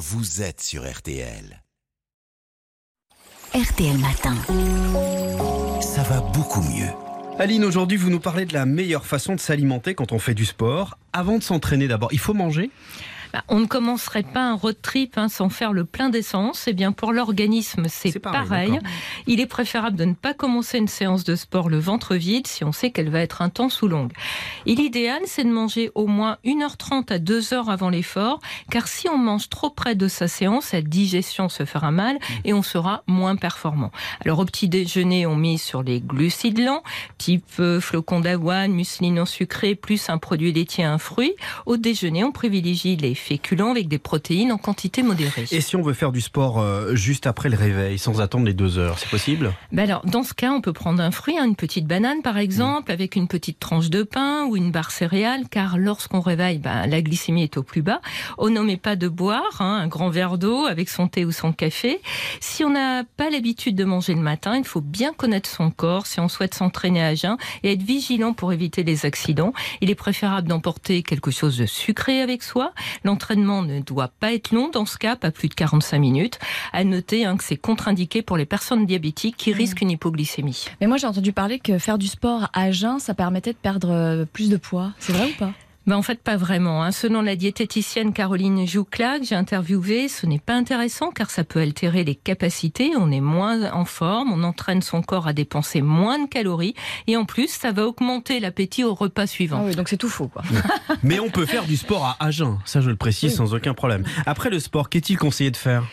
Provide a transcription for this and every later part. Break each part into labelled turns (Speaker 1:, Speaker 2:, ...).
Speaker 1: vous êtes sur RTL.
Speaker 2: RTL Matin.
Speaker 1: Ça va beaucoup mieux.
Speaker 3: Aline, aujourd'hui, vous nous parlez de la meilleure façon de s'alimenter quand on fait du sport. Avant de s'entraîner d'abord, il faut manger?
Speaker 4: Bah, on ne commencerait pas un road trip hein, sans faire le plein d'essence. Eh bien, pour l'organisme, c'est pareil. Il est préférable de ne pas commencer une séance de sport le ventre vide si on sait qu'elle va être intense ou longue. Et l'idéal, c'est de manger au moins 1h30 à 2h avant l'effort, car si on mange trop près de sa séance, la digestion se fera mal et on sera moins performant. Alors, au petit déjeuner, on mise sur les glucides lents, type euh, flocons d'avoine, muesli non sucré, plus un produit laitier, un fruit. Au déjeuner, on privilégie les féculents avec des protéines en quantité modérée.
Speaker 3: Et si on veut faire du sport euh, juste après le réveil, sans attendre les deux heures, c'est possible?
Speaker 4: Ben alors, Dans ce cas, on peut prendre un fruit, hein, une petite banane par exemple, avec une petite tranche de pain ou une barre céréale, car lorsqu'on réveille, ben, la glycémie est au plus bas. On n'en met pas de boire, hein, un grand verre d'eau avec son thé ou son café. Si on n'a pas l'habitude de manger le matin, il faut bien connaître son corps si on souhaite s'entraîner à jeun et être vigilant pour éviter les accidents. Il est préférable d'emporter quelque chose de sucré avec soi. L'entraînement ne doit pas être long dans ce cas, pas plus de 45 minutes. À noter hein, que c'est contre-indiqué pour les personnes diabétiques qui mmh. risquent une hypoglycémie.
Speaker 5: Mais moi j'ai entendu parler que faire du sport à jeun, ça permettait de perdre euh, plus de poids. C'est vrai ou pas?
Speaker 4: Ben en fait, pas vraiment. Hein. Selon la diététicienne Caroline Joucla, que j'ai interviewée, ce n'est pas intéressant car ça peut altérer les capacités. On est moins en forme, on entraîne son corps à dépenser moins de calories et en plus, ça va augmenter l'appétit au repas suivant.
Speaker 5: Ah oui, donc c'est tout faux. Quoi.
Speaker 3: Mais on peut faire du sport à Agen, ça je le précise sans aucun problème. Après le sport, qu'est-il conseillé de faire?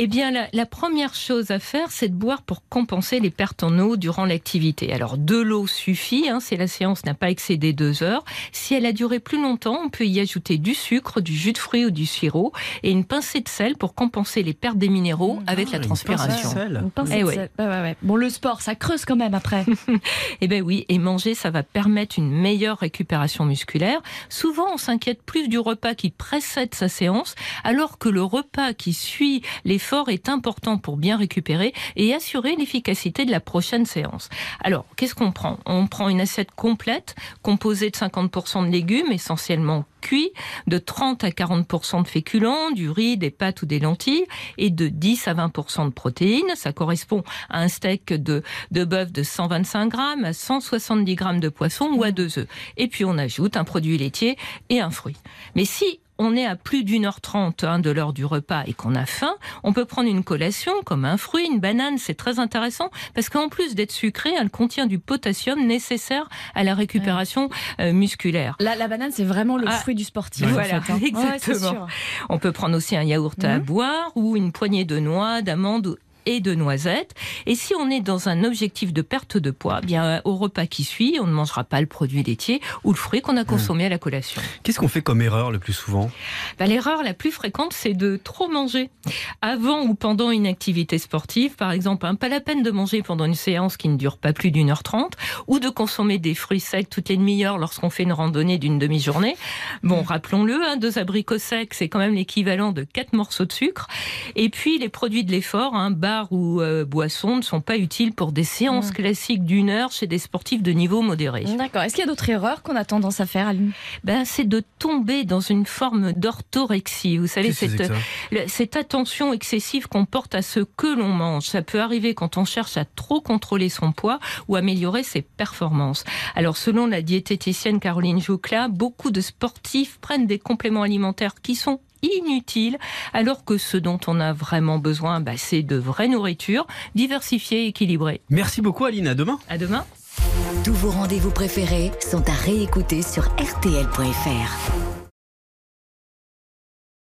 Speaker 4: Eh bien, la, première chose à faire, c'est de boire pour compenser les pertes en eau durant l'activité. Alors, de l'eau suffit hein, si la séance n'a pas excédé deux heures. Si elle a duré plus longtemps, on peut y ajouter du sucre, du jus de fruits ou du sirop et une pincée de sel pour compenser les pertes des minéraux mmh. avec la transpiration.
Speaker 5: Une pincée de sel. Eh bon, le sport, ça creuse quand même après.
Speaker 4: eh bien oui, et manger, ça va permettre une meilleure récupération musculaire. Souvent, on s'inquiète plus du repas qui précède sa séance, alors que le repas qui suit les est important pour bien récupérer et assurer l'efficacité de la prochaine séance. Alors, qu'est-ce qu'on prend? On prend une assiette complète composée de 50% de légumes, essentiellement cuits, de 30 à 40% de féculents, du riz, des pâtes ou des lentilles, et de 10 à 20% de protéines. Ça correspond à un steak de, de bœuf de 125 grammes, à 170 grammes de poisson ou à deux œufs. Et puis on ajoute un produit laitier et un fruit. Mais si on est à plus d'une heure trente hein, de l'heure du repas et qu'on a faim, on peut prendre une collation comme un fruit, une banane, c'est très intéressant parce qu'en plus d'être sucrée, elle contient du potassium nécessaire à la récupération euh, musculaire.
Speaker 5: La, banane, c'est vraiment le ah, fruit du sportif.
Speaker 4: Voilà, hein. exactement. on peut prendre aussi un yaourt à mhm. boire ou une poignée de noix, d'amandes et de noisettes. Et si on est dans un objectif de perte de poids, bien au repas qui suit, on ne mangera pas le produit laitier ou le fruit qu'on a consommé à la collation.
Speaker 3: Qu'est-ce qu'on fait comme erreur le plus souvent?
Speaker 4: Bah, L'erreur la plus fréquente, c'est de trop manger. Avant ou pendant une activité sportive, par exemple, hein, pas la peine de manger pendant une séance qui ne dure pas plus d'une heure trente, ou de consommer des fruits secs toutes les demi-heures lorsqu'on fait une randonnée d'une demi-journée. Bon, rappelons-le, hein, deux abricots secs, c'est quand même l'équivalent de quatre morceaux de sucre. Et puis les produits de l'effort, hein, ou euh, boissons ne sont pas utiles pour des séances mm. classiques d'une heure chez des sportifs de niveau modéré.
Speaker 5: D'accord. Est-ce qu'il y a d'autres erreurs qu'on a tendance à faire, Aline?
Speaker 4: Ben, C'est de tomber dans une forme d'orthorexie. Vous savez, cette, cette attention excessive qu'on porte à ce que l'on mange. Ça peut arriver quand on cherche à trop contrôler son poids ou améliorer ses performances. Alors, selon la diététicienne Caroline Joucla, beaucoup de sportifs prennent des compléments alimentaires qui sont inutile, alors que ce dont on a vraiment besoin, bah, c'est de vraie nourriture, diversifiée et équilibrée.
Speaker 3: Merci beaucoup Aline, à demain.
Speaker 4: À demain.
Speaker 2: Tous vos rendez-vous préférés sont à réécouter sur rtl.fr.